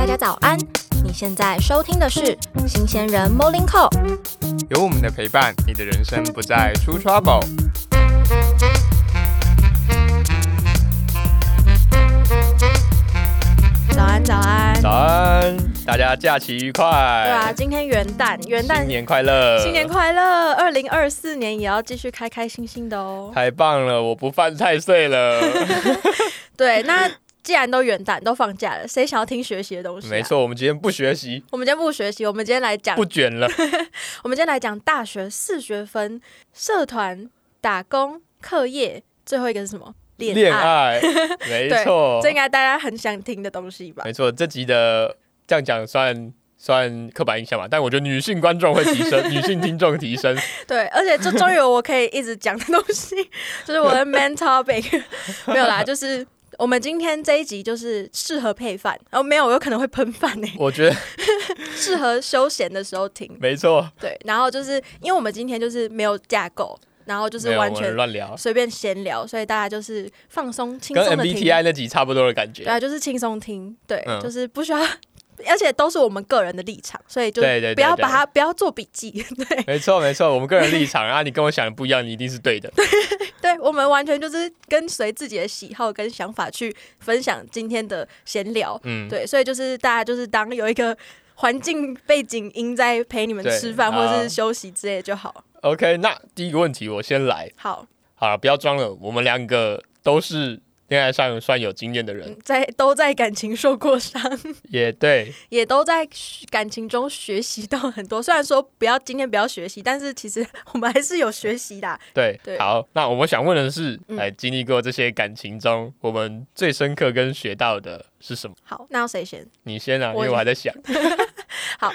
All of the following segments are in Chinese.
大家早安！你现在收听的是新鲜人 Morning Call。有我们的陪伴，你的人生不再出 trouble。早安，早安！早安，大家假期愉快。对啊，今天元旦，元旦新年快乐，新年快乐！二零二四年也要继续开开心心的哦。太棒了，我不犯太岁了。对，那既然都元旦都放假了，谁想要听学习的东西、啊？没，错，我们今天不学习，我们今天不学习，我们今天来讲不，卷了。我们今天来讲大学四学分、社团、打工、课业，最后一个是什么？恋恋爱，没错这，应该大家很想听的东西吧？没错。这集的这样讲算算刻板印象吧，但我觉得女性观众会提升，女性听众提升。对，而且这终于有我可以一直讲的东西，就是我的 main topic。没有啦，就是我们今天这一集就是适合配饭，哦，没有，有可能会喷饭呢，我觉得适合休闲的时候听。没错，对，然后就是因为我们今天就是没有架构，然后就是完全乱聊，随便闲聊，所以大家就是放松、轻跟松的听。MBTI 那集差不多的感觉。对啊，就是轻松听，对，嗯就是不需要。而且都是我们个人的立场，所以就不要把它不要做笔记，对，没错没错，我们个人立场，然后你跟我想的不一样，你一定是对的。对我们完全就是跟随自己的喜好跟想法去分享今天的闲聊，嗯，对，所以就是大家就是当有一个环境背景音在陪你们吃饭或者是休息之类的就好。OK，那第一个问题我先来，好，好了，不要装了，我们两个都是恋爱上算有经验的人。嗯，，在都在感情受过伤，也对，也都在感情中学习到很多。虽然说不要今天不要学习，但是其实我们还是有学习的。对，对。好，那我们想问的是，嗯。来经历过这些感情中，我们最深刻跟学到的是什么？好，那谁先？你先啊，因为我还在想。好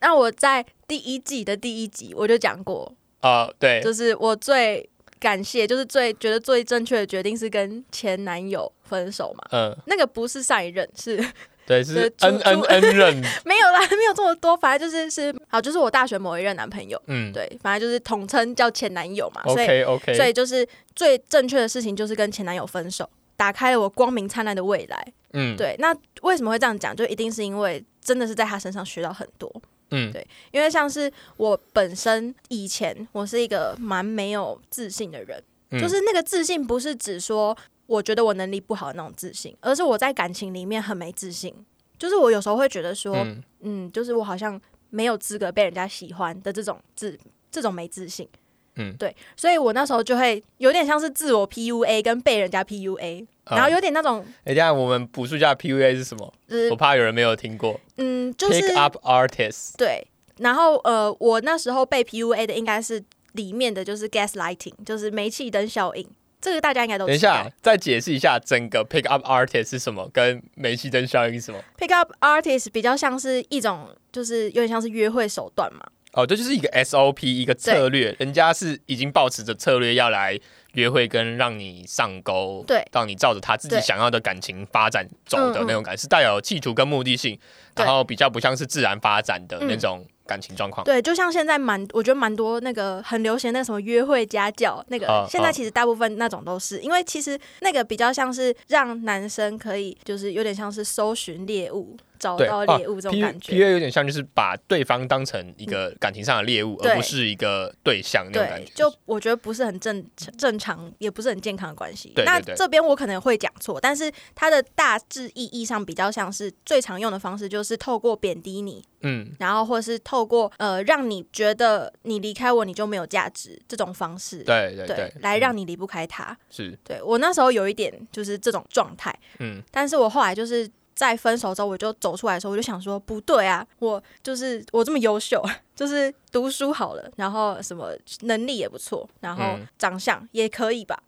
那我在第一季的第一集我就讲过，啊，对，就是我最感谢，就是最觉得最正确的决定是跟前男友分手嘛。嗯，那个不是上一任，是 对，是是恩恩出恩任，没有啦，没有这么多，反正就是是好，就是我大学某一任男朋友，嗯，对，反正就是统称叫前男友嘛，所以，OK OK，所以就是最正确的事情就是跟前男友分手，打开了我光明灿烂的未来。嗯，对，那为什么会这样讲？就一定是因为真的是在他身上学到很多。嗯，对因为像是我本身以前我是一个蛮没有自信的人，嗯就是那个自信不是指说我觉得我能力不好的那种自信，而是我在感情里面很没自信。就是我有时候会觉得说，嗯嗯就是我好像没有资格被人家喜欢的这种自这种没自信。嗯对，所以我那时候就会有点像是自我 PUA 跟被人家 PUA，、啊然后有点那种哎，等一下我们补述一下 PUA 是什么？就是我怕有人没有听过嗯，就是，Pick Up Artist，对，然后呃，我那时候被 PUA 的应该是里面的就是 gaslighting，就是煤气灯效应，这个大家应该都等一下。再解释一下整个 Pick Up Artist 是什么，跟煤气灯效应是什么？Pick up artist 比较像是一种，就是有点像是约会手段嘛。哦，这就是一个 SOP，一个策略，人家是已经抱持着策略要来约会，跟让你上钩，对让你照着他自己想要的感情发展走的那种感，是带有企图跟目的性，然后比较不像是自然发展的嗯。那种感情状况。对，就像现在蛮，我觉得蛮多那个很流行那个什么约会家教，那个、现在其实大部分那种都是，因为其实那个比较像是让男生可以，就是有点像是搜寻猎物，找到猎物这种感觉。P A 有点像就是把对方当成一个感情上的猎物，对而不是一个对象那种感觉。，对就我觉得不是很正正常，也不是很健康的关系。那这边我可能会讲错，但是它的大致意义上比较像是最常用的方式，就是透过贬低你，嗯，然后或是透过呃让你觉得你离开我你就没有价值这种方式，对对对，来嗯让你离不开他。是对我那时候有一点就是这种状态，嗯但是我后来就是在分手之后，我就走出来的时候，我就想说，不对啊，我就是我这么优秀，就是读书好了，然后什么能力也不错，然后嗯长相也可以吧，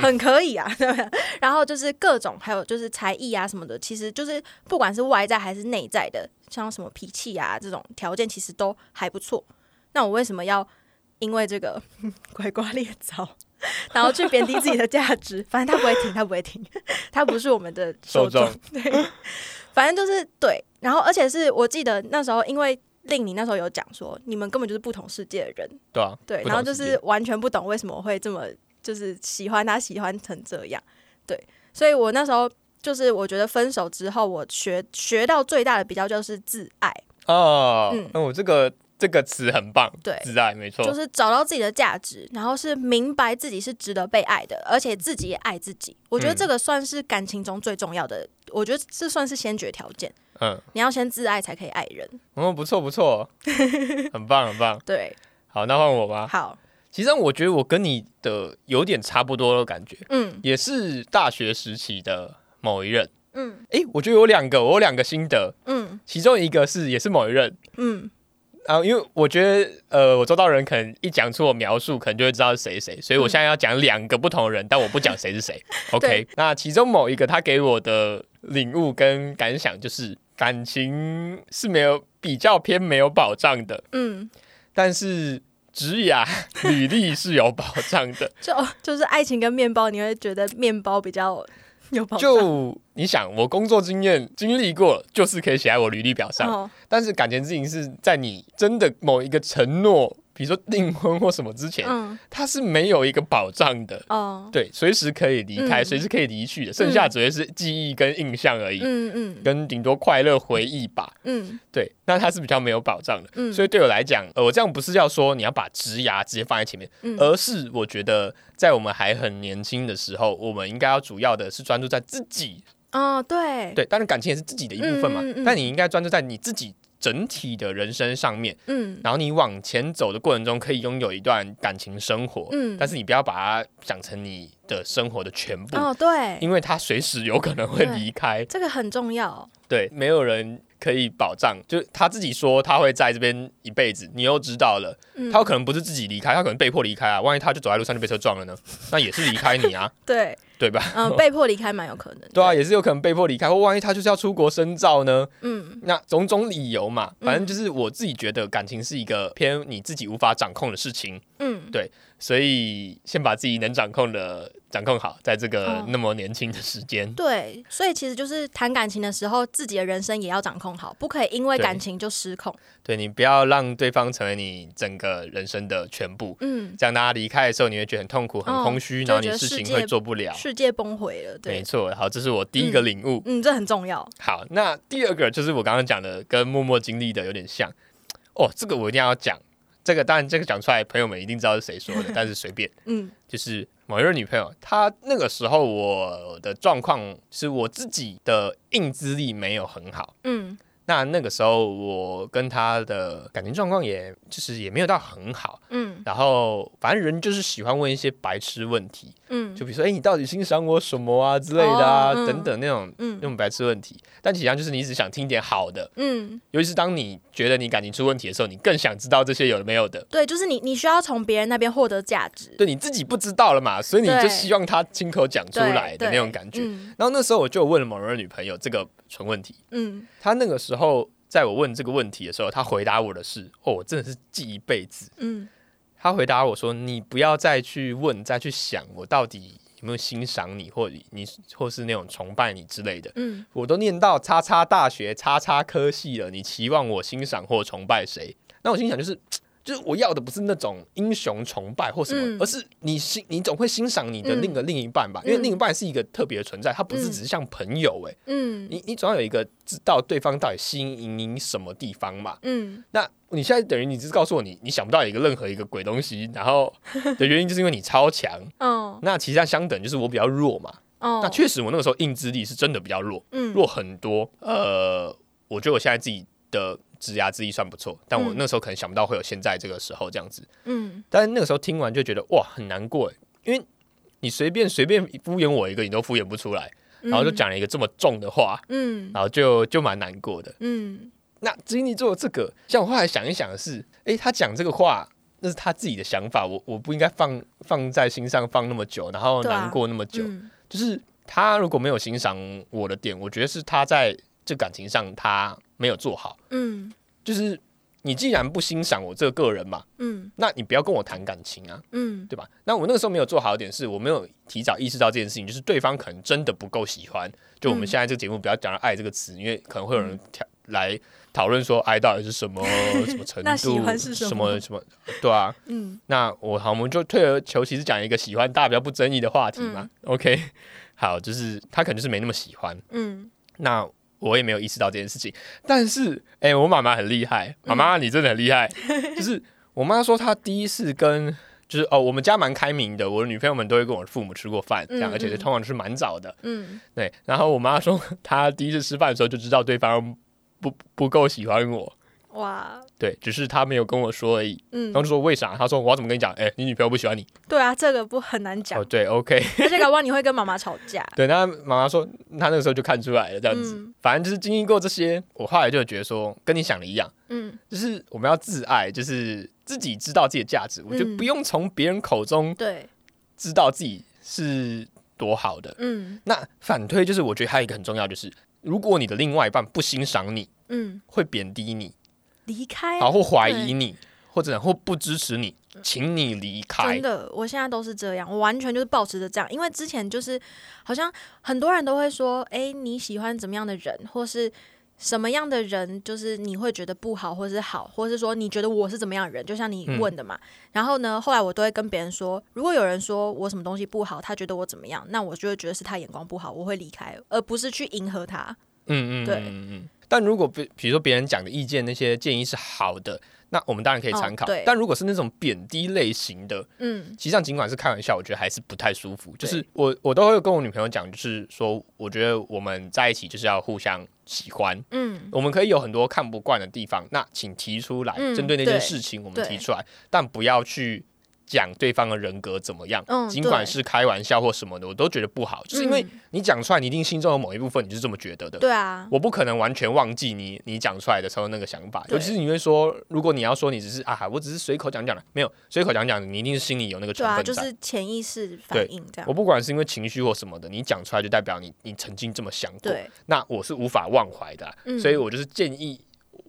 很可以啊，对不对？然后就是各种，还有就是才艺啊什么的，其实就是不管是外在还是内在的，像什么脾气啊这种条件，其实都还不错。那我为什么要因为这个 拐瓜裂枣，然后去贬低自己的价值？反正他不会听，他不会听，他不是我们的受众。对，反正就是对。然后而且是我记得那时候，因为令你那时候有讲说，你们根本就是不同世界的人，对啊，对，然后就是完全不懂为什么会这么就是喜欢他喜欢成这样，对，所以我那时候就是我觉得分手之后，我学学到最大的比较就是自爱，哦，嗯。那我这个这个词很棒，对自爱没错，就是找到自己的价值，然后是明白自己是值得被爱的，而且自己也爱自己。我觉得嗯这个算是感情中最重要的，我觉得这算是先决条件。嗯，你要先自爱才可以爱人。嗯，不错不错，很棒很棒。对，好，那换我吧。好，其实我觉得我跟你的有点差不多的感觉，嗯也是大学时期的某一任。嗯诶，我觉得有两个，我有两个心得，嗯其中一个是也是某一任。嗯啊，因为我觉得，呃，我周道人可能一讲出我描述，可能就会知道是谁谁，所以我现在要讲两个不同的人，但我不讲谁是谁。OK，那其中某一个他给我的领悟跟感想就是，感情是没有比较偏没有保障的，嗯，但是职涯履历是有保障的。就就是爱情跟面包，你会觉得面包比较有保障。就你想，我工作经验经历过，就是可以写在我履历表上。哦，但是感情事情是在你真的某一个承诺，比如说订婚或什么之前，嗯它是没有一个保障的。哦，对，随时可以离开，嗯随时可以离去的，剩下只会是记忆跟印象而已，嗯嗯跟顶多快乐回忆吧。嗯对，那它是比较没有保障的。嗯，所以对我来讲，呃，我这样不是要说你要把职涯直接放在前面，嗯而是我觉得在我们还很年轻的时候，我们应该要主要的是专注在自己。哦对，对，当然感情也是自己的一部分嘛，嗯嗯嗯但你应该专注在你自己整体的人生上面。嗯然后你往前走的过程中，可以拥有一段感情生活，嗯但是你不要把它想成你的生活的全部，哦对，因为他随时有可能会离开。这个很重要。对，没有人可以保障，就是他自己说他会在这边一辈子，你又知道了，嗯他有可能不是自己离开，他可能被迫离开啊。万一他就走在路上就被车撞了呢？那也是离开你啊，对，对吧？嗯，被迫离开蛮有可能。对啊，也是有可能被迫离开，或万一他就是要出国深造呢？嗯那种种理由嘛，嗯反正就是我自己觉得感情是一个偏你自己无法掌控的事情，嗯，对所以先把自己能掌控的掌控好，在这个哦那么年轻的时间。对，所以其实就是谈感情的时候，自己的人生也要掌控好，不可以因为感情就失控。对你不要让对方成为你整个人生的全部，嗯，这样大家离开的时候，你会觉得很痛苦、很哦空虚，就然后你事情会做不了。世界崩毁了。对，没错，好，这是我第一个领悟。嗯，这很重要。好，那第二个就是我刚刚讲的，跟默默经历的有点像。哦，这个我一定要讲。这个当然，这个讲出来，朋友们一定知道是谁说的，但是随便。嗯就是某一任女朋友，她那个时候我的状况是我自己的硬资力没有很好。嗯那那个时候我跟他的感情状况，也就是也没有到很好。嗯。然后反正人就是喜欢问一些白痴问题，嗯，就比如说，哎、你到底欣赏我什么啊之类的啊，哦嗯。等等那种嗯。那种白痴问题。但其实上就是你只想听点好的，嗯，尤其是当你觉得你感情出问题的时候，你更想知道这些有的没有的。对，就是你你需要从别人那边获得价值，对你自己不知道了嘛，所以你就希望他亲口讲出来的那种感觉。嗯。然后那时候我就问了某人的女朋友这个纯问题，嗯。他那个时候在我问这个问题的时候，他回答我的是：“哦，我真的是记一辈子。嗯”他回答我说：“你不要再去问，再去想我到底有没有欣赏你，或你或是那种崇拜你之类的。嗯我都念到叉叉大学、叉叉科系了，你期望我欣赏或崇拜谁？那我心想就是。”就是我要的不是那种英雄崇拜或什么，嗯而是你欣你总会欣赏你的嗯另一个另一半吧，因为嗯另一半是一个特别的存在，他不是嗯只是像朋友哎、嗯你你总要有一个知道对方到底吸引你什么地方嘛。嗯那你现在等于你只是告诉我你你想不到一个任何一个鬼东西，然后 的原因就是因为你超强。哦那其实它相等就是我比较弱嘛。哦，那确实我那个时候硬资力是真的比较弱，嗯弱很多。呃，我觉得我现在自己的职涯之一算不错，但我嗯那时候可能想不到会有现在这个时候这样子。嗯但是那个时候听完就觉得哇很难过欸，因为你随便随便敷衍我一个，你都敷衍不出来，然后就讲了一个这么重的话，嗯然后就就蛮难过的。嗯那金牛座这个，像我后来想一想的是，诶，他讲这个话，那是他自己的想法，我我不应该放放在心上放那么久，然后难过那么久。嗯就是他如果没有欣赏我的点，我觉得是他在这感情上他没有做好。嗯就是你既然不欣赏我这个个人嘛，嗯那你不要跟我谈感情啊，嗯对吧？那我那个时候没有做好一点是，我没有提早意识到这件事情，就是对方可能真的不够喜欢。就我们嗯现在这个节目不要讲到爱这个词，因为可能会有人挑来讨论说爱到底是什么 什么程度，什什么么什么，对啊。嗯那我好，我们就退而求其次讲一个喜欢大家比较不争议的话题嘛。OK，好，就是他可能就是没那么喜欢。嗯，那我也没有意识到这件事情，但是，哎、我妈妈很厉害，妈妈你真的很厉害。就是我妈说她第一次跟，就是哦，我们家蛮开明的，我的女朋友们都会跟我父母吃过饭，这样，嗯而且是嗯。通常是蛮早的。嗯，对，然后我妈说她第一次吃饭的时候就知道对方不不够喜欢我，哇，对，只是他没有跟我说而已。嗯然后，就说为啥？他说我要怎么跟你讲？哎、你女朋友不喜欢你。对啊，这个不很难讲哦，，对，OK。而且搞不好你会跟妈妈吵架。对，那妈妈说她那个时候就看出来了，这样子。嗯反正就是经历过这些，我后来就觉得说，跟你想的一样。嗯，就是我们要自爱，就是自己知道自己的价值，我就嗯不用从别人口中对，知道自己是多好的。嗯那反推就是，我觉得还有一个很重要，就是如果你的另外一半不欣赏你，嗯，会贬低你，离开然后或怀疑你，或者或不支持你，请你离开真。的，我现在都是这样，我完全就是保持着这样，因为之前就是好像很多人都会说，哎、你喜欢怎么样的人，或是什么样的人，就是你会觉得不好，或是好，或是说你觉得我是怎么样的人，就像你嗯问的嘛。然后呢，后来我都会跟别人说，如果有人说我什么东西不好，他觉得我怎么样，那我就会觉得是他眼光不好，我会离开，而不是去迎合他。嗯嗯，对嗯嗯嗯。但如果比比如说别人讲的意见，那些建议是好的，那我们当然可以参考。哦但如果是那种贬低类型的，嗯其实上尽管是开玩笑，我觉得还是不太舒服。就是我我都会跟我女朋友讲，就是说，我觉得我们在一起就是要互相喜欢，嗯我们可以有很多看不惯的地方，那请提出来，嗯针对那件事情我们提出来，但不要去。讲对方的人格怎么样，嗯尽管是开玩笑或什么的，我都觉得不好，就是因为嗯。你讲出来，你一定心中有某一部分你是这么觉得的。对啊，我不可能完全忘记你你讲出来的时候那个想法，尤其是你会说，如果你要说你只是啊，我只是随口讲讲的，没有随口讲讲的，你一定是心里有那个成分在。就是潜意识反应这样。我。不管是因为情绪或什么的，你讲出来就代表你你曾经这么想过，对，那我是无法忘怀的所以我就是建议，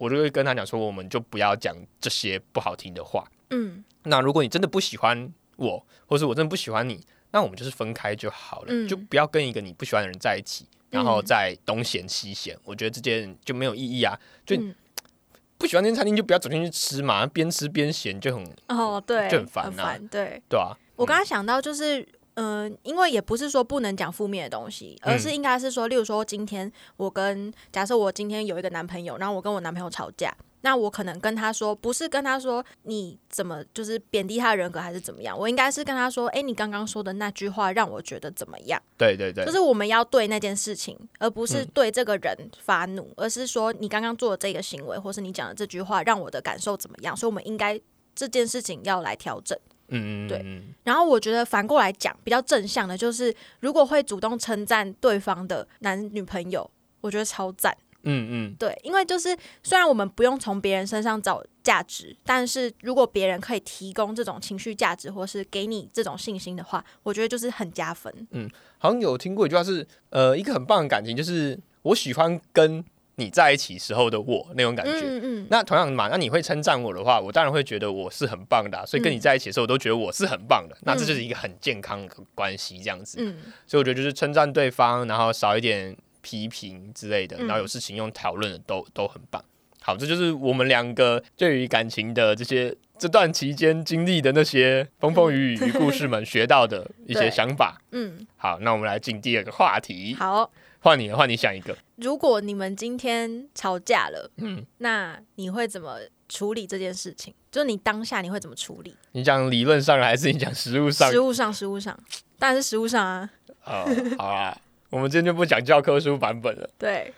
我就会跟他讲说，我们就不要讲这些不好听的话。嗯那如果你真的不喜欢我，或是我真的不喜欢你，那我们就是分开就好了，嗯就不要跟一个你不喜欢的人在一起，然后嗯再东嫌西嫌。我觉得这件就没有意义啊，就嗯 不喜欢那间餐厅就不要走进去吃嘛，边吃边嫌就很哦，对，就很烦啊对。对啊。我刚刚想到就是。嗯，因为也不是说不能讲负面的东西，而是应该是说，例如说今天我跟假设我今天有一个男朋友，然后我跟我男朋友吵架，那我可能跟他说，不是跟他说你怎么就是贬低他的人格还是怎么样，我应该是跟他说，哎、你刚刚说的那句话让我觉得怎么样？对对对，就是我们要对那件事情，而不是嗯对这个人发怒，而是说你刚刚做的这个行为，或是你讲的这句话让我的感受怎么样，所以我们应该这件事情要来调整。嗯嗯对嗯然后我觉得反过来讲，比较正向的就是，如果会主动称赞对方的男女朋友，我觉得超赞。嗯嗯对，因为就是虽然我们不用从别人身上找价值，但是如果别人可以提供这种情绪价值，或是给你这种信心的话，我觉得就是很加分。嗯好像有听过一句话是，呃，一个很棒的感情就是我喜欢跟你在一起时候的我那种感觉。嗯嗯那同样嘛，那你会称赞我的话，我当然会觉得我是很棒的啊、所以跟你在一起的时候，我都觉得我是很棒的。那这就是一个很健康的关系，这样子。嗯所以我觉得就是称赞对方，然后少一点批评之类的，嗯然后有事情用讨论的都都很棒。好，这就是我们两个对于感情的这些这段期间经历的那些风风雨雨 与故事们学到的一些想法。嗯，好，那我们来进第二个话题，好。换你了，换你想一个。如果你们今天吵架了，嗯，那你会怎么处理这件事情？就是你当下你会怎么处理？你讲理论上还是你讲实物上？实物上，实物上，当然是实物上啊。哦，好啊，我们今天就不讲教科书版本了。对，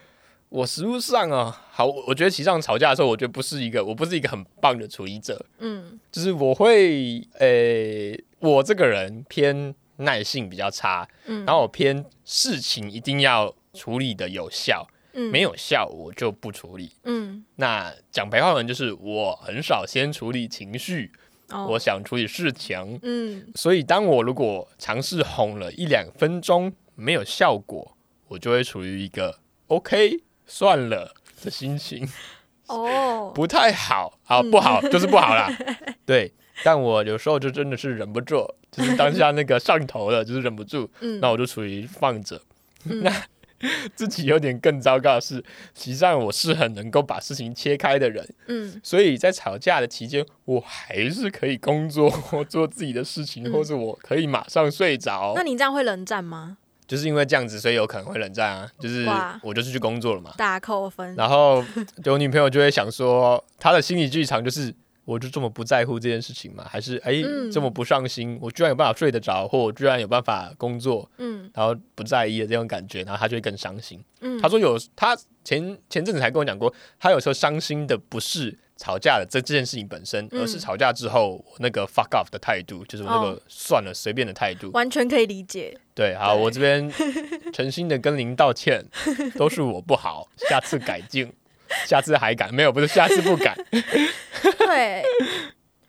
我实物上啊，好，我我觉得其实上吵架的时候，我觉得不是一个，我不是一个很棒的处理者，嗯就是我会，诶、我这个人偏耐性比较差，嗯，然后我偏事情一定要处理的有效，嗯。没有效我就不处理。嗯。那讲白话文就是我很少先处理情绪，哦。我想处理事情，嗯。所以当我如果尝试哄了一两分钟没有效果，我就会处于一个 OK 算了的心情，哦。不太好，好嗯。不好就是不好啦。对，但我有时候就真的是忍不住，就是当下那个上头了，就是忍不住，嗯那我就处于放着。嗯那自己有点更糟糕的是，实际上我是很能够把事情切开的人，嗯所以在吵架的期间，我还是可以工作或做自己的事情，嗯或者我可以马上睡着那。你这样会冷战吗？就是因为这样子，所以有可能会冷战啊。就是我就是去工作了嘛，大扣分。然后 就我女朋友就会想说，她的心理剧场就是。我就这么不在乎这件事情吗？还是哎、嗯这么不上心？我居然有办法睡得着，或我居然有办法工作，嗯然后不在意的这种感觉，然后他就会更伤心。嗯，他说有他前前阵子才跟我讲过，他有时候伤心的不是吵架的这这件事情本身，嗯而是吵架之后那个 fuck off 的态度，就是我那个哦算了随便的态度。完全可以理解。对，好，我这边 诚心的跟您道歉，都是我不好，下次改进，下次还敢没有？不是下次不敢。对，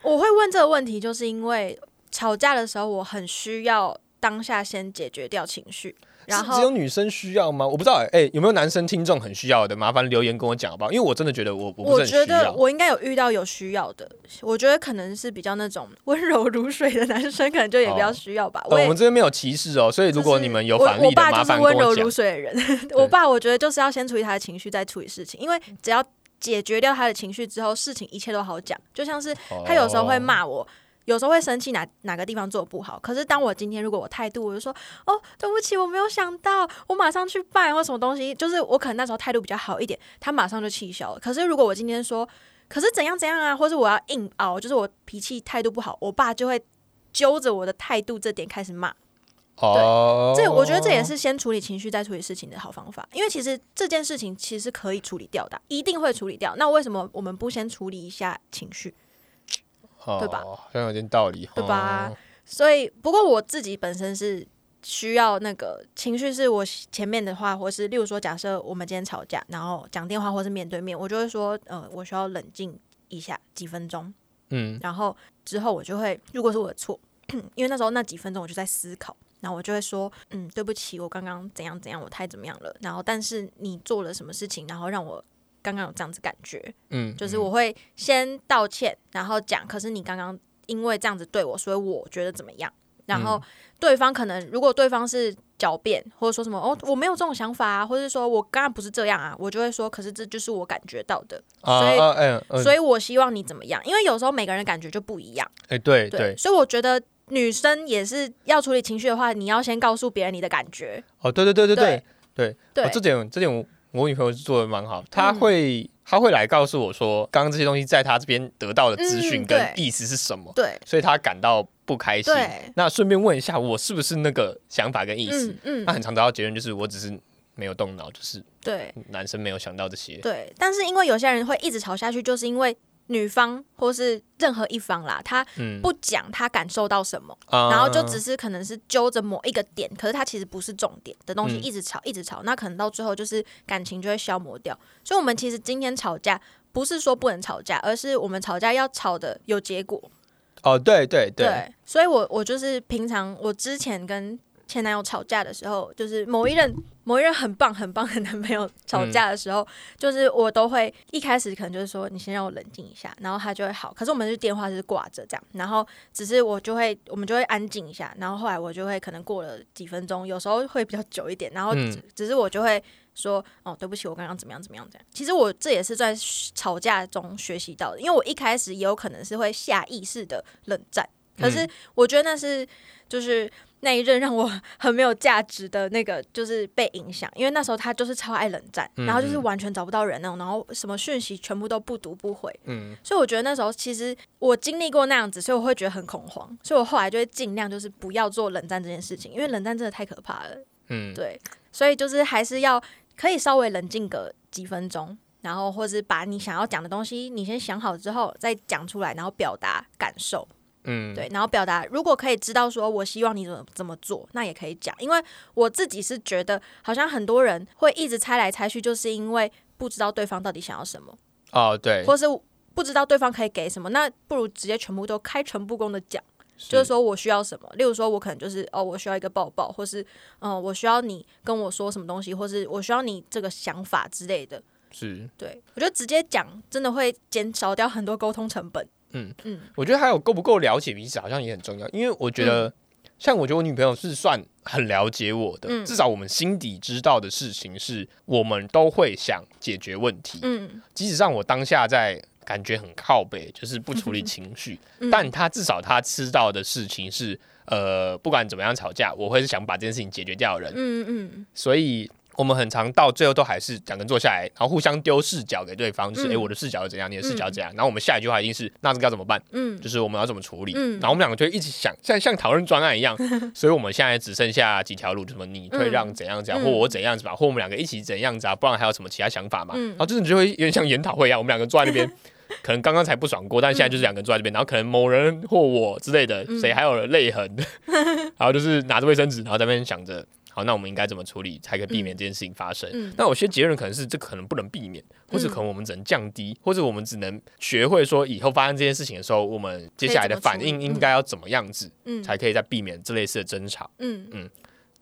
我会问这个问题，就是因为吵架的时候，我很需要当下先解决掉情绪，然后只有女生需要吗？我不知道哎、欸有没有男生听众很需要的？麻烦留言跟我讲好不好？因为我真的觉得我我不我觉。得我应该有遇到有需要的，我觉得可能是比较那种温柔如水的男生，可能就也比较需要吧。我呃，我们这边没有歧视哦，所以如果你们有反例的，我我爸麻就是温柔如水的人。我爸我觉得就是要先处理他的情绪，再处理事情，因为只要解决掉他的情绪之后，事情一切都好讲。就像是他有时候会哦骂我。有时候会生气哪哪个地方做的不好，可是当我今天如果我态度，我就说哦对不起，我没有想到，我马上去办或什么东西，就是我可能那时候态度比较好一点，他马上就气消了。可是如果我今天说，可是怎样怎样啊，或是我要硬熬，就是我脾气态度不好，我爸就会揪着我的态度这点开始骂。哦，这我觉得这也是先处理情绪再处理事情的好方法，因为其实这件事情其实可以处理掉的，一定会处理掉。那为什么我们不先处理一下情绪？对吧？哦？好像有点道理，对吧？哦。所以，不过我自己本身是需要那个情绪，是我前面的话，或是例如说，假设我们今天吵架，然后讲电话或是面对面，我就会说，呃，我需要冷静一下几分钟，嗯，然后之后我就会，如果是我的错，因为那时候那几分钟我就在思考，然后我就会说，嗯，对不起，我刚刚怎样怎样，我太怎么样了，然后但是你做了什么事情，然后让我刚刚有这样子感觉，嗯，就是我会先道歉，然后讲，可是你刚刚因为这样子对我，所以我觉得怎么样？然后对方可能如果对方是狡辩，或者说什么哦，我没有这种想法啊，或者是说我刚刚不是这样啊，我就会说，可是这就是我感觉到的，所以嗯。所以我希望你怎么样？因为有时候每个人感觉就不一样，哎对对，对。所以我觉得女生也是要处理情绪的话，你要先告诉别人你的感觉，哦对对对对对。对。对，哦这点这点我我女朋友是做的蛮好，她会她会来告诉我说，刚刚这些东西在她这边得到的资讯嗯跟意思是什么，对所以她感到不开心。那顺便问一下，我是不是那个想法跟意思？嗯嗯，那很常得到结论就是我只是没有动脑，就是对男生没有想到这些。对。但是因为有些人会一直吵下去，就是因为女方或是任何一方啦，他嗯，不讲他感受到什么，啊然后就只是可能是揪着某一个点，可是它其实不是重点的东西，嗯一直吵一直吵，那可能到最后就是感情就会消磨掉。所以，我们其实今天吵架不是说不能吵架，而是我们吵架要吵的有结果。哦对对对，所以我我就是平常我之前跟前男友吵架的时候，就是某一任某一任很棒很棒的男朋友吵架的时候，就是我都会一开始可能就是说你先让我冷静一下，然后他就会好。可是我们是电话是挂着这样，然后只是我就会我们就会安静一下，然后后来我就会可能过了几分钟，有时候会比较久一点，然后嗯只,、只是我就会。说哦，对不起，我刚刚怎么样怎么样怎样。其实我这也是在吵架中学习到的，因为我一开始也有可能是会下意识的冷战，可是我觉得那是就是那一任让我 很没有价值的那个，就是被影响，因为那时候他就是超爱冷战，嗯然后就是完全找不到人那种，然后什么讯息全部都不读不回，嗯。所以我觉得那时候其实我经历过那样子，所以我会觉得很恐慌，所以我后来就会尽量就是不要做冷战这件事情，因为冷战真的太可怕了。嗯，对，所以就是还是要可以稍微冷静个几分钟，然后或是把你想要讲的东西，你先想好之后再讲出来，然后表达感受，嗯，对，然后表达如果可以知道说我希望你怎么怎么做，那也可以讲，因为我自己是觉得好像很多人会一直猜来猜去，就是因为不知道对方到底想要什么，哦对，或是不知道对方可以给什么，那不如直接全部都开诚布公的讲。就是说我需要什么，例如说，我可能就是哦，我需要一个抱抱，或是嗯、呃我需要你跟我说什么东西，或是我需要你这个想法之类的。是，对我觉得直接讲真的会减少掉很多沟通成本。嗯。嗯。我觉得还有够不够了解彼此，好像也很重要。因为我觉得，像我觉得我女朋友是算很了解我的，嗯。至少我们心底知道的事情是，我们都会想解决问题。嗯。即使让我当下在感觉很靠北，就是不处理情绪，嗯。但她至少她知道的事情是，呃，不管怎么样吵架，我会是想把这件事情解决掉的人，嗯嗯。所以。我们很常到最后都还是两个人坐下来，然后互相丢视角给对方，就是嗯诶，我的视角是怎样，你的视角是怎样，然后我们下一句话一定是那这个要怎么办？嗯。就是我们要怎么处理，嗯。然后我们两个就会一起想，像像讨论专案一样，所以我们现在只剩下几条路，什么你退让怎样怎样，嗯。或我怎样子吧，或我们两个一起怎样子啊，不然还有什么其他想法嘛？嗯。然后就是你就会有点像研讨会一样，我们两个坐在那边，可能刚刚才不爽过，但现在就是两个人坐在这边，然后可能某人或我之类的，嗯。谁还有泪痕，然后就是拿着卫生纸，然后在那边想着。好，那我们应该怎么处理才可以避免这件事情发生？嗯。那有些结论可能是这可能不能避免，或者可能我们只能降低，或者我们只能学会说以后发生这件事情的时候，我们接下来的反应应该要怎么样子，嗯。才可以再避免这类似的争吵。嗯。嗯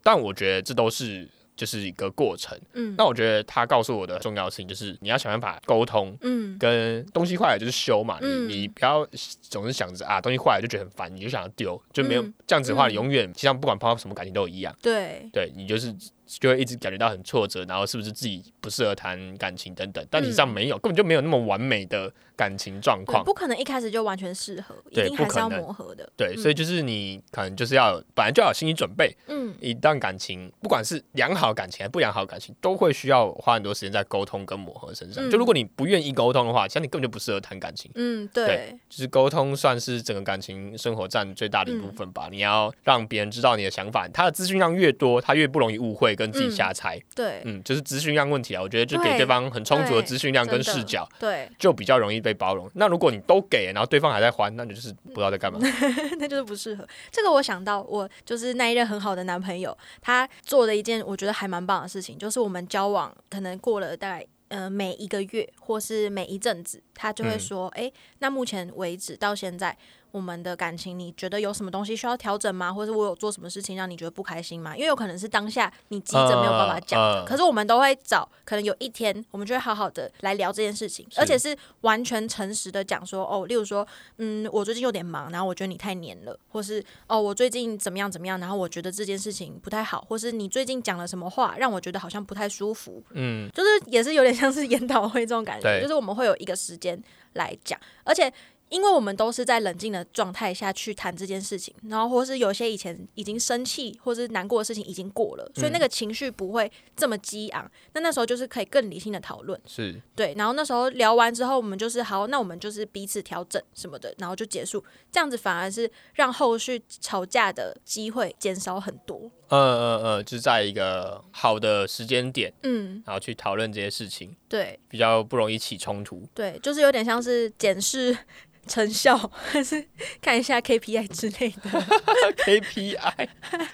但我觉得这都是就是一个过程。嗯。那我觉得他告诉我的重要性就是你要想办法沟通。嗯。跟东西坏了就是修嘛，嗯。你你不要总是想着啊东西坏了就觉得很烦，你就想要丢，就没有、嗯。这样子的话，永远其实不管碰到什么感情都一样，对，对你就是就会一直感觉到很挫折，然后是不是自己不适合谈感情等等，但实际上没有，根本就没有那么完美的感情状况。不可能一开始就完全适合，一对定还是要磨合的。对，嗯所以就是你可能就是要本来就要有心理准备，嗯一段感情，不管是良好感情还是不良好感情，都会需要花很多时间在沟通跟磨合身上。嗯就如果你不愿意沟通的话，其实你根本就不适合谈感情。嗯，对，就是沟通算是整个感情生活占最大的一部分嗯吧。你要让别人知道你的想法，他的资讯量越多，他越不容易误会跟自己瞎猜。对嗯就是资讯量问题啊。我觉得就给对对方很充足的对资讯量跟视角，对，就比较容易被包容。那如果你都给，然后对方还在还，那你就是不知道在干嘛。那就是不适合。这个我想到，我就是那一任很好的男朋友，他做了一件我觉得还蛮棒的事情，就是我们交往可能过了大概。呃，每一个月或是每一阵子，他就会嗯说：“诶，那目前为止到现在，我们的感情，你觉得有什么东西需要调整吗？或者我有做什么事情让你觉得不开心吗？因为有可能是当下你急着没有办法讲可是我们都会找，可能有一天我们就会好好的来聊这件事情，而且是完全诚实的讲说，哦，例如说，嗯，我最近有点忙，然后我觉得你太黏了，或是哦，我最近怎么样怎么样，然后我觉得这件事情不太好，或是你最近讲了什么话让我觉得好像不太舒服，嗯，就是也是有点像是 研讨会这种感觉，就是我们会有一个时间来讲，而且。因为我们都是在冷静的状态下去谈这件事情，然后或是有些以前已经生气或是难过的事情已经过了，所以那个情绪不会这么激昂。那那时候就是可以更理性的讨论，是对。然后那时候聊完之后，我们就是好，那我们就是彼此调整什么的，然后就结束。这样子反而是让后续吵架的机会减少很多。嗯嗯嗯，就是在一个好的时间点，嗯，然后去讨论这些事情，对比较不容易起冲突。对，就是有点像是检视成效，还是看一下 KPI 之类的。KPI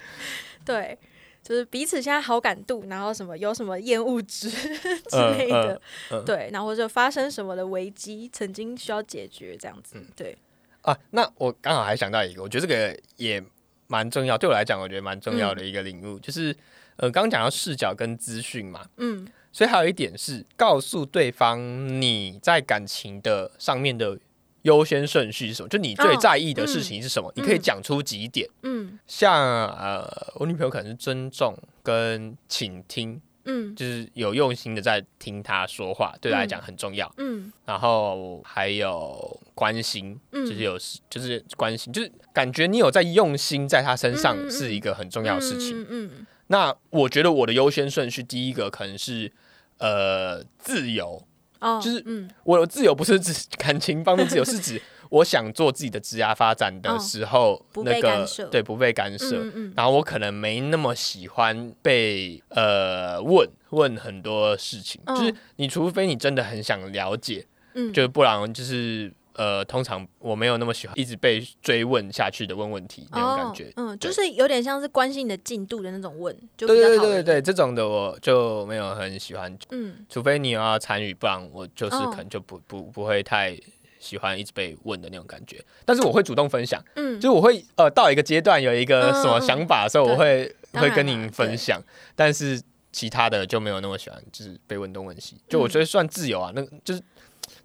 对，就是彼此现在好感度，然后什么有什么厌恶值之嗯类的，对，然后就发生什么的危机，曾经需要解决这样子，嗯。对，啊，那我刚好还想到一个，我觉得这个也蛮重要，对我来讲，我觉得蛮重要的一个领悟，就是呃，刚刚讲到视角跟资讯嘛，嗯。所以还有一点是告诉对方你在感情的上面的优先顺序是什么，就你最哦在意的事情是什么，你可以嗯讲出几点。嗯。像呃，我女朋友可能是尊重跟倾听，嗯。就是有用心的在听她说话，对她来讲很重要。嗯。然后还有关心，嗯。就是有就是关心，就是感觉你有在用心在她身上是一个很重要的事情。嗯嗯。那我觉得我的优先顺序，第一个可能是呃自由。哦，就是嗯。我的自由不是指感情方面自由，是指 我想做自己的职业发展的时候，哦那个对不被干涉。嗯嗯。然后我可能没那么喜欢被呃问问很多事情，哦就是你除非你真的很想了解，嗯，就不然就是呃，通常我没有那么喜欢一直被追问下去的问问题那种感觉。哦嗯，就是有点像是关心你的进度的那种问，就对对对对对，，这种的我就没有很喜欢，嗯。除非你要参与，不然我就是哦。可能就不不不会太喜欢一直被问的那种感觉。但是我会主动分享，嗯，就是我会呃到一个阶段有一个嗯什么嗯想法的时候，对。我会会跟您分享，但是其他的就没有那么喜欢，就是被问东问西。就我嗯觉得算自由啊，那就是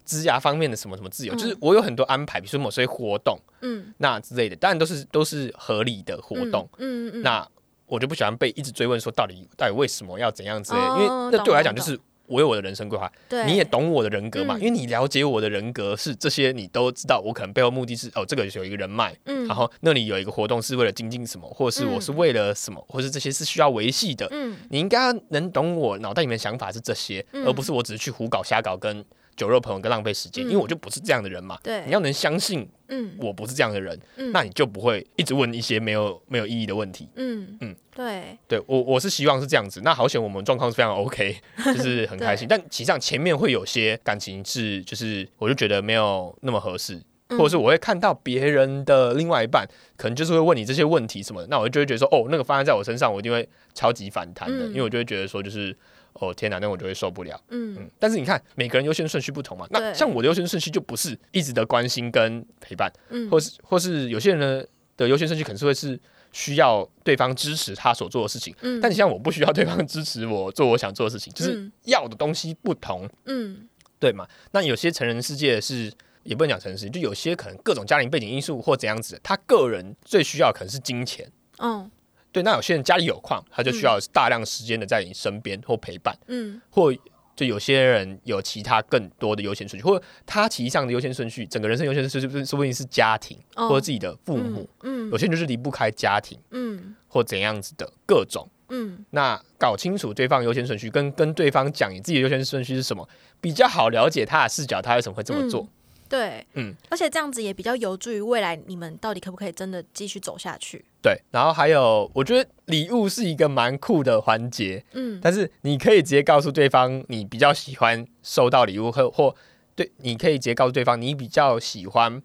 职涯方面的什么什么自由，就是我有很多安排，比如说某些活动嗯那之类的，当然都是都是合理的活动。嗯嗯，那我就不喜欢被一直追问说到底到底为什么要怎样之类的，因为那对我来讲就是我有我的人生规划，对，你也懂我的人格嘛？因为你了解我的人格是这些，你都知道。我可能背后目的是哦，这个有一个人脉，嗯，然后那里有一个活动是为了精进什么，或者是我是为了什么，或是这些是需要维系的。嗯你应该能懂我脑袋里面想法是这些，而不是我只是去胡搞瞎搞跟酒肉朋友跟浪费时间，嗯因为我就不是这样的人嘛。对，你要能相信嗯我不是这样的人，嗯那你就不会一直问一些没有没有意义的问题。嗯嗯嗯对，对我我是希望是这样子。那好险，我们状况是非常 OK，就是很开心。但其实上前面会有些感情是，就是我就觉得没有那么合适，嗯或者是我会看到别人的另外一半，可能就是会问你这些问题什么的，那我就会觉得说，哦，那个发生在我身上，我一定会超级反弹的，嗯因为我就会觉得说，就是。哦天哪，那我就会受不了。嗯嗯，但是你看，每个人优先顺序不同嘛。那像我的优先顺序就不是一直的关心跟陪伴，嗯，或是或是有些人呢的优先顺序可能是会是需要对方支持他所做的事情，嗯，但你像我不需要对方支持我做我想做的事情，就是嗯要的东西不同，嗯对嘛？那有些成人世界是。也不能讲成人世界，就有些可能各种家庭背景因素或怎样子，他个人最需要的可能是金钱。哦对，那有些人家里有矿，他就需要大量时间的在你身边或陪伴，嗯。或就有些人有其他更多的优先顺序，或者他其实上的优先顺序，整个人生优先顺序说不定是家庭、哦或者自己的父母，嗯有些人就是离不开家庭嗯。或怎样子的各种。嗯。那搞清楚对方优先顺序，跟跟对方讲你自己的优先顺序是什么，比较好了解他的视角，他为什么会这么做。对，嗯，而且这样子也比较有助于未来你们到底可不可以真的继续走下去。对，然后还有，我觉得礼物是一个蛮酷的环节，嗯。但是你可以直接告诉对方你比较喜欢收到礼物，或或对，你可以直接告诉对方你比较喜欢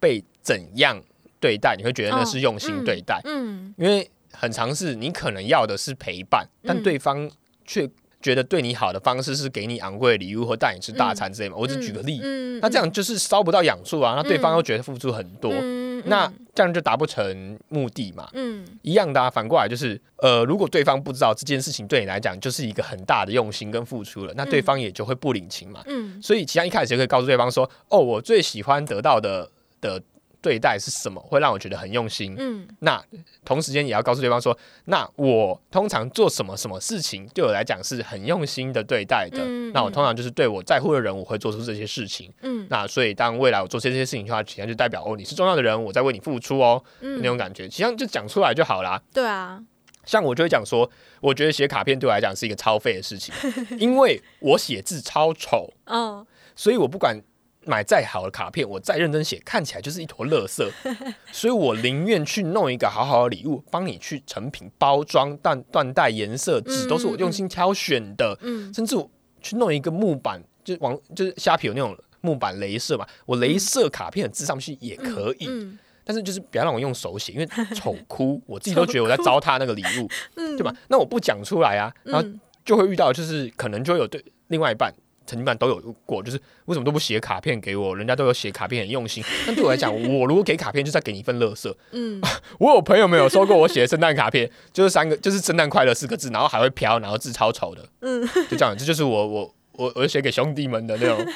被怎样对待，你会觉得那是用心对待，嗯因为很常是你可能要的是陪伴，但嗯。对方却觉得对你好的方式是给你昂贵的礼物或带你吃大餐之类嘛。我只举个例，嗯那这样就是烧不到痒处啊，那对方又觉得付出很多，嗯那这样就达不成目的嘛。嗯一样的啊，反过来就是，呃，如果对方不知道这件事情对你来讲就是一个很大的用心跟付出了，那对方也就会不领情嘛。嗯所以，其实一开始就可以告诉对方说，哦，我最喜欢得到的的对待是什么，会让我觉得很用心。嗯那同时间也要告诉对方说，那我通常做什么什么事情对我来讲是很用心的对待的。嗯那我通常就是对我在乎的人，我会做出这些事情。嗯那所以当未来我做这些事情的话，实际上就代表哦，你是重要的人，我在为你付出哦，那种嗯，感觉，实际上就讲出来就好啦。对啊，像我就会讲说，我觉得写卡片对我来讲是一个超费的事情，因为我写字超丑，嗯所以我不管买再好的卡片，我再认真写，看起来就是一坨垃圾，所以我宁愿去弄一个好好的礼物，帮你去成品包装、缎缎带、颜色、纸嗯都是我用心挑选的，嗯甚至我去弄一个木板，就是网就是虾皮有那种木板镭射嘛，我镭射卡片的字上去也可以，嗯。但是就是不要让我用手写，因为丑哭，我自己都觉得我在糟蹋那个礼物，嗯。对吧？那我不讲出来啊，然后嗯。就会遇到，就是可能就会有对另外一半。曾经班都有过，就是为什么都不写卡片给我？人家都有写卡片，很用心。但对我来讲，我如果给卡片，就是在给你一份乐色。嗯 我有朋友没有收过我写的圣诞卡片，就是三个，就是圣诞快乐四个字，然后还会飘，然后字超丑的，嗯就这样。这就是我我我我写给兄弟们的那种，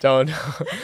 叫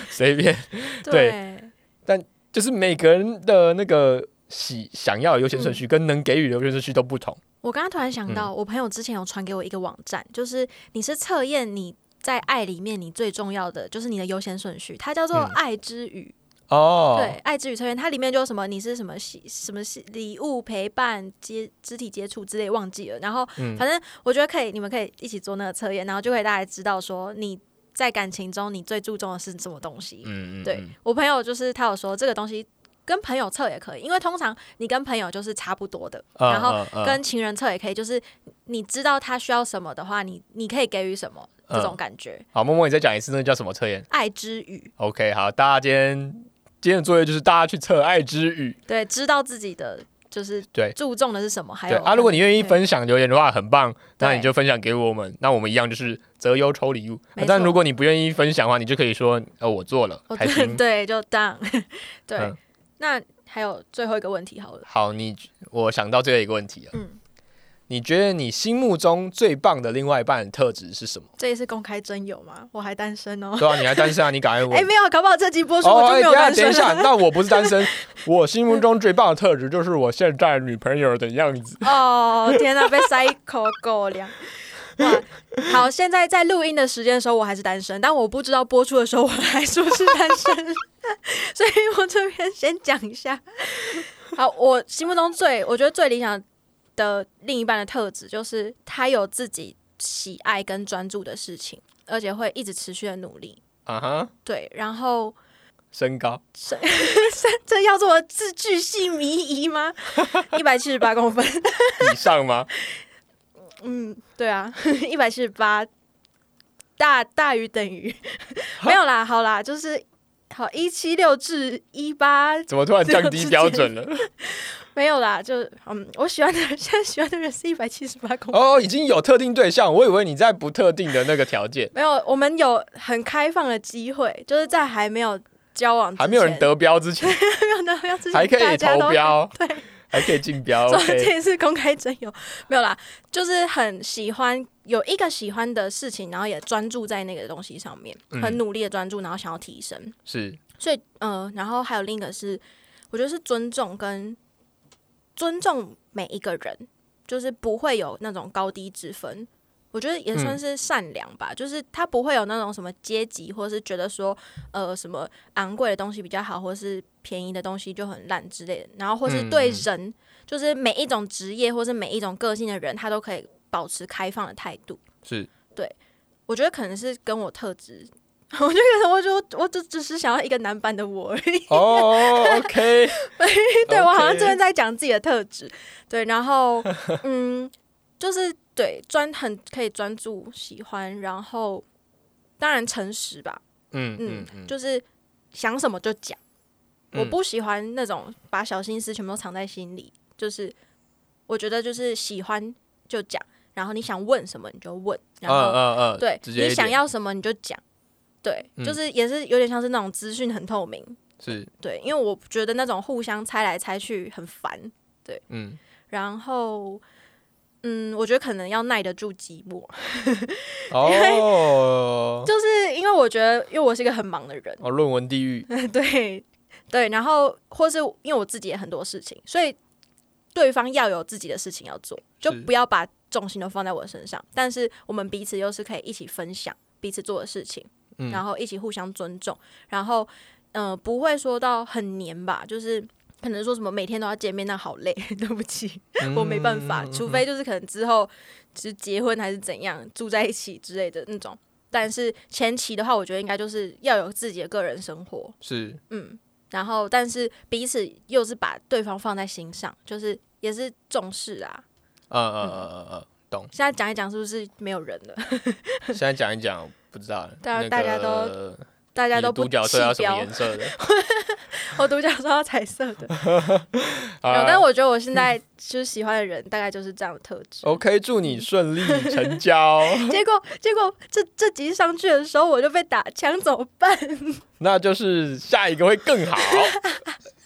随便，对但就是每个人的那个喜想要的优先顺序跟能给予的优先顺序都不同。我刚刚突然想到，嗯我朋友之前有传给我一个网站，就是你是测验你在爱里面你最重要的，就是你的优先顺序，它叫做嗯。爱之语。哦，对，爱之语测验，它里面就有什么你是什么喜什么喜礼物陪伴接肢体接触之类忘记了，然后嗯。反正我觉得可以，你们可以一起做那个测验，然后就可以大概知道说你在感情中你最注重的是什么东西。嗯嗯，对嗯。我朋友就是他有说这个东西跟朋友测也可以，因为通常你跟朋友就是差不多的，嗯然后跟情人测也可以，就是你知道他需要什么的话，你你可以给予什么这种嗯感觉。好，默默你再讲一次，那个叫什么测验爱之语，？OK，好，大家今天今天的作业就是大家去测爱之语。对，知道自己的就是对注重的是什么，还有啊，如果你愿意分享留言的话，很棒，那对你就分享给我们，那我们一样就是择优抽礼物没。但如果你不愿意分享的话，你就可以说，呃，我做了，哦开心。对，就当 对。嗯那还有最后一个问题好了，好，你我想到最后一个问题了，嗯，你觉得你心目中最棒的另外一半的特质是什么？这一次公开真友吗？我还单身哦。对啊，你还单身啊？你赶快问 哎、。没有，搞不好这集播出哦，哎，我就没有单身等一下，那我不是单身，我心目中最棒的特质就是我现在女朋友的样子。哦，天哪，被塞一口狗粮。哇，好，现在在录音的时间的时候，我还是单身，但我不知道播出的时候我还是不是单身，所以我这边先讲一下。好，我心目中最我觉得最理想的另一半的特质，就是他有自己喜爱跟专注的事情，而且会一直持续的努力。啊哈，对，然后身高身 这要做字巨细迷疑吗？一百七十八公分，以上吗？嗯，对啊，一百七十八，大大于等于没有啦，好啦，就是好一七六至一八，怎么突然降低标准了？没有啦，就嗯，我喜欢的人，现在喜欢的人是一百七十八公分。哦，已经有特定对象，我以为你在不特定的那个条件，没有，我们有很开放的机会，就是在还没有交往之前，还没有人得标之前，没有得标之前，还可以投标，对，还可以竞标。说 这 OK，也是公开征友，没有啦，就是很喜欢有一个喜欢的事情，然后也专注在那个东西上面，嗯。很努力的专注，然后想要提升。是。所以，呃，然后还有另一个是，我觉得是尊重跟尊重每一个人，就是不会有那种高低之分。我觉得也算是善良吧，就是他不会有那种什么阶级，或是觉得说，呃，什么昂贵的东西比较好，或是便宜的东西就很烂之类的。然后，或是对嗯人，就是每一种职业或是每一种个性的人，他都可以保持开放的态度。是，对我觉得可能是跟我特质，我就觉得我就我只只是想要一个男版的我而已。哦，OK，对我好像真的在讲自己的特质，对，然后嗯，就是对专很可以专注喜欢，然后当然诚实吧，嗯嗯就是想什么就讲，我嗯不喜欢那种把小心思全部都藏在心里，就是我觉得就是喜欢就讲，然后你想问什么你就问，然后、嗯嗯嗯，对你想要什么你就讲，对，嗯。就是也是有点像是那种资讯很透明，是，对，因为我觉得那种互相猜来猜去很烦。对。嗯，然后，嗯，我觉得可能要耐得住寂寞，哦，就是因为我觉得，因为我是一个很忙的人，哦，论文地狱，对对，然后或是因为我自己也很多事情，所以对方要有自己的事情要做，就不要把重心都放在我身上。但是我们彼此又是可以一起分享彼此做的事情，嗯然后一起互相尊重，然后嗯、呃不会说到很黏吧，就是。可能说什么每天都要见面，那好累，对不起，我没办法，嗯除非就是可能之后就是结婚还是怎样住在一起之类的那种。但是前期的话，我觉得应该就是要有自己的个人生活，是，嗯，然后但是彼此又是把对方放在心上，就是也是重视啊。嗯嗯嗯嗯嗯，懂。现在讲一讲是不是没有人了？现在讲一讲，不知道了，大大家都大家都不独角兽要什么，颜色的？我独角兽要彩色的。有，啊但我觉得我现在就是喜欢的人大概就是这样的特质。OK，祝你顺利成交。结果结果这这集上去的时候我就被打枪，怎么办？那就是下一个会更好，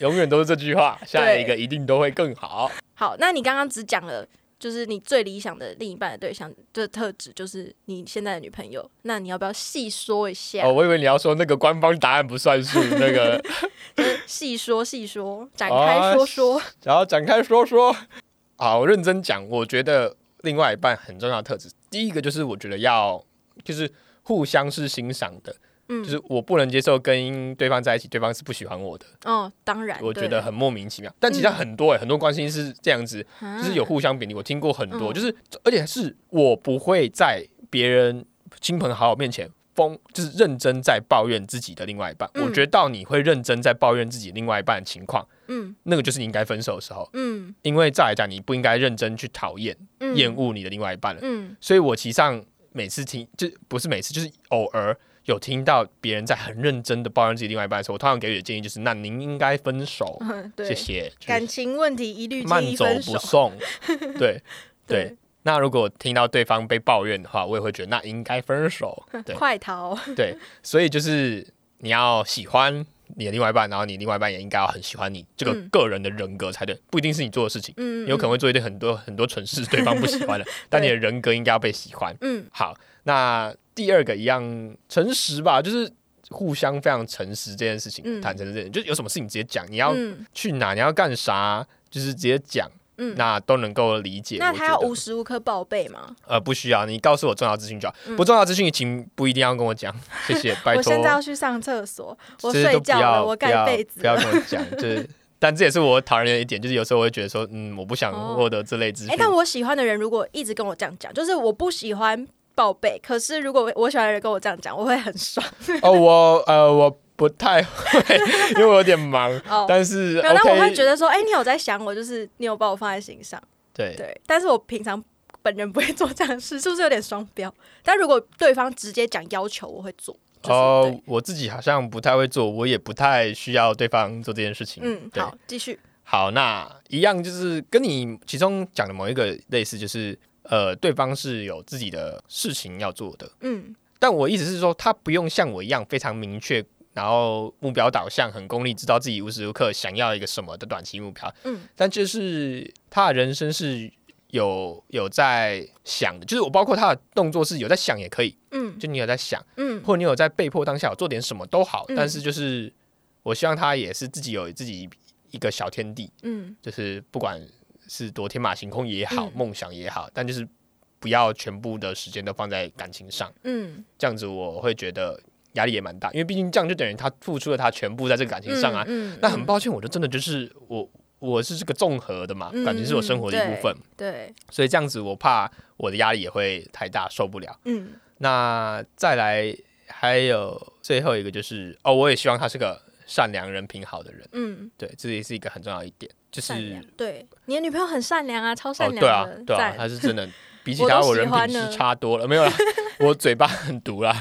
永远都是这句话，下一个一定都会更好。好，那你刚刚只讲了。就是你最理想的另一半的对象的特质，就是你现在的女朋友。那你要不要细说一下？哦，我以为你要说那个官方答案不算数，那个，细说细说，展开说说。然后展开说说。好，认真讲，我觉得另外一半很重要的特质，第一个就是我觉得要就是互相是欣赏的，嗯，就是我不能接受跟对方在一起，对方是不喜欢我的，哦，当然，我觉得很莫名其妙。但其实很多、欸很多关系是这样子，就是有互相贬低，我听过很多，嗯就是而且是我不会在别人亲朋好友面前疯，就是认真在抱怨自己的另外一半。嗯。我觉得到你会认真在抱怨自己另外一半的情况，嗯。那个就是你应该分手的时候，嗯。因为再来讲你不应该认真去讨厌、嗯，厌恶你的另外一半了。嗯。所以我其实上每次听，就不是每次，就是偶尔。有听到别人在很认真的抱怨自己另外一半的时候，我通常给予的建议就是：那您应该分手，嗯，对，谢谢。就是感情问题一律慢走不。送。对对，那如果听到对方被抱怨的话，我也会觉得那应该分手。对快逃！对，所以就是你要喜欢你的另外一半，然后你另外一半也应该要很喜欢你这个嗯个人的人格才对，不一定是你做的事情。嗯，你有可能会做一堆很多很多蠢事，对方不喜欢的，但你的人格应该要被喜欢。嗯好，那第二个一样诚实吧，就是互相非常诚实这件事情，嗯坦诚这件事情，就是有什么事情直接讲，你要嗯去哪，你要干啥，就是直接讲。嗯那都能够理解。那他要无时无刻报备吗？呃不需要，你告诉我重要资讯就好，不重要资讯请不一定要跟我讲，谢谢，拜托。嗯我现在要去上厕所，我睡觉了，我盖被子不要。跟我讲，就是。但这也是我讨厌的一点，就是有时候我会觉得说，嗯，我不想哦获得这类资讯。哎、但我喜欢的人如果一直跟我这样讲，就是我不喜欢报备，可是如果我喜欢的人跟我这样讲，我会很爽。哦，我呃，我不太会，因为我有点忙。哦，但是那我会觉得说，哎、你有在想我，就是你有把我放在心上，对对。但是我平常本人不会做这样的事，是不是有点双标？但如果对方直接讲要求，我会做。就是、哦对，我自己好像不太会做，我也不太需要对方做这件事情。嗯，好，继续。好，那一样就是跟你其中讲的某一个类似，就是呃，对方是有自己的事情要做的，嗯。但我意思是说，他不用像我一样非常明确，然后目标导向很功利，知道自己无时无刻想要一个什么的短期目标，嗯。但就是他的人生是有有在想的，就是我包括他的动作是有在想也可以，嗯。就你有在想，嗯。或者你有在被迫当下有做点什么都好，嗯。但是就是我希望他也是自己有自己一个小天地，嗯。就是不管是多天马行空也好，嗯。梦想也好，但就是不要全部的时间都放在感情上，嗯，这样子我会觉得压力也蛮大，因为毕竟这样就等于他付出了他全部在这个感情上啊。嗯，嗯那很抱歉，我就真的就是我我是这个综合的嘛，嗯感情是我生活的一部分，对，所以这样子我怕我的压力也会太大，受不了。嗯。那再来还有最后一个就是哦，我也希望他是个善良、人品好的人，嗯，对，这也是一个很重要一点，就是。对，你的女朋友很善良啊，超善哦，良对啊，，对啊，她是真的，比起他我人品是差多了，没有啦，我嘴巴很毒啦。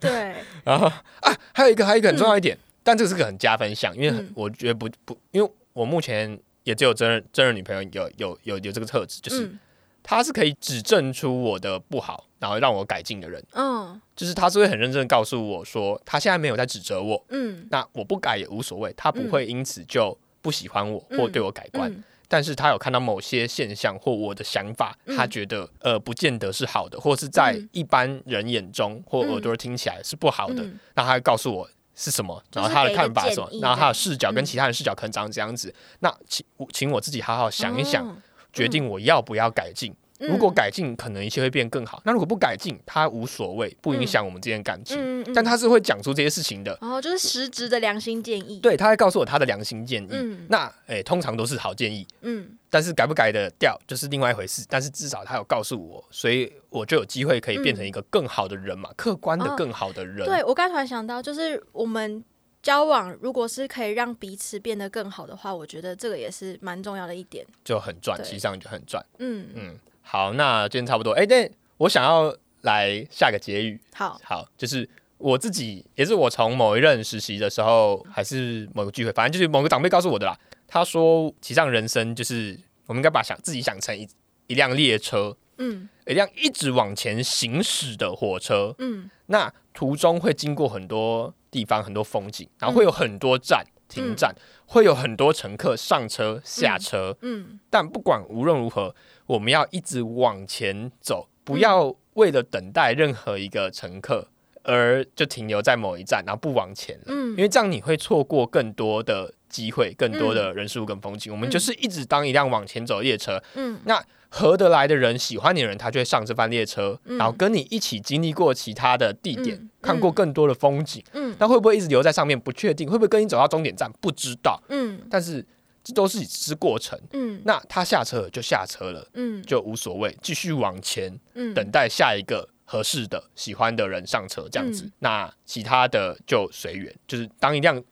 对，然后啊，还有一个，还有一个很重要一点，但这个是个很加分项，因为我觉得不不，因为我目前也只有真人真人女朋友有有有有这个特质，就是嗯。她是可以指正出我的不好，然后让我改进的人，嗯。就是她是会很认真的告诉我说，她现在没有在指责我，嗯。那我不改也无所谓，她不会因此就不喜欢我或对我改观。嗯。但是他有看到某些现象或我的想法，嗯。他觉得呃不见得是好的，或是在嗯。一般人眼中或耳朵听起来是不好的，嗯。那他会告诉我是什么，然后他的看法是什么，然后他的视角跟嗯其他人视角可能长这样子，那请请我自己好好想一想，哦决定我要不要改进。嗯如果改进，可能一切会变更好；那如果不改进，他无所谓，不影响我们之间感情。嗯嗯但他是会讲出这些事情的，然后就是实质的良心建议，，对他会告诉我他的良心建议。嗯那诶、通常都是好建议。嗯但是改不改得掉就是另外一回事。但是至少他有告诉我，所以我就有机会可以变成一个更好的人嘛，客观的哦更好的人。对我刚突然想到，就是我们交往如果是可以让彼此变得更好的话，我觉得这个也是蛮重要的一点。就很赚，其实际上就很赚。嗯，嗯，好，那今天差不多。哎、但，我想要来下个结语。好，好，就是我自己也是我从某一任实习的时候，还是某个聚会，反正就是某个长辈告诉我的啦。他说，骑上人生就是我们应该把想自己想成一一辆列车，嗯一辆一直往前行驶的火车。嗯那途中会经过很多地方、很多风景，然后会有很多站、停站，会有很多乘客上车、下车。嗯但不管无论如何，我们要一直往前走，不要为了等待任何一个乘客而就停留在某一站，然后不往前了。嗯因为这样你会错过更多的机会、更多的人事物跟风景。我们就是一直当一辆往前走的列车，嗯那合得来的人、喜欢你的人，他就会上这班列车，嗯然后跟你一起经历过其他的地点，嗯看过更多的风景。嗯那会不会一直留在上面？不确定，会不会跟你走到终点站？不知道。嗯但是这都是只是过程。嗯那他下车了就下车了，嗯就无所谓，继续往前嗯等待下一个合适的、喜欢的人上车，这样子。嗯那其他的就随缘，就是当一辆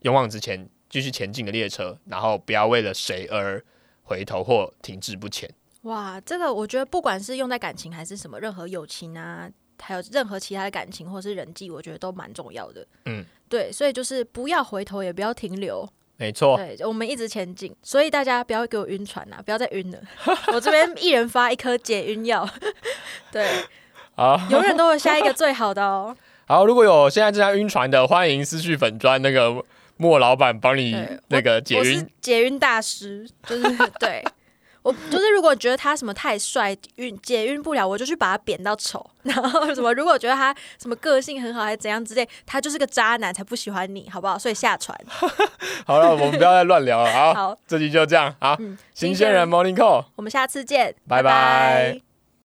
勇往直前、继续前进的列车，然后不要为了谁而回头或停滞不前。哇，这个我觉得不管是用在感情还是什么，任何友情啊，还有任何其他的感情或是人际，我觉得都蛮重要的。嗯，对，所以就是不要回头，也不要停留，没错，对，我们一直前进。所以大家不要给我晕船啊，不要再晕了。我这边一人发一颗解晕药，对，好永远都有下一个最好的哦。好，如果有现在正在晕船的，欢迎私讯粉砖那个莫老板帮你那个解晕。解晕大师，就是对我就是如果觉得他什么太帅，运解运不了，我就去把他贬到丑。然后什么，如果觉得他什么个性很好，还是怎样之类，他就是个渣男，才不喜欢你，好不好？所以下船。好了，我们不要再乱聊了。好，好，这集就这样。好，嗯，新鲜人 Morning Call，我们下次见，拜拜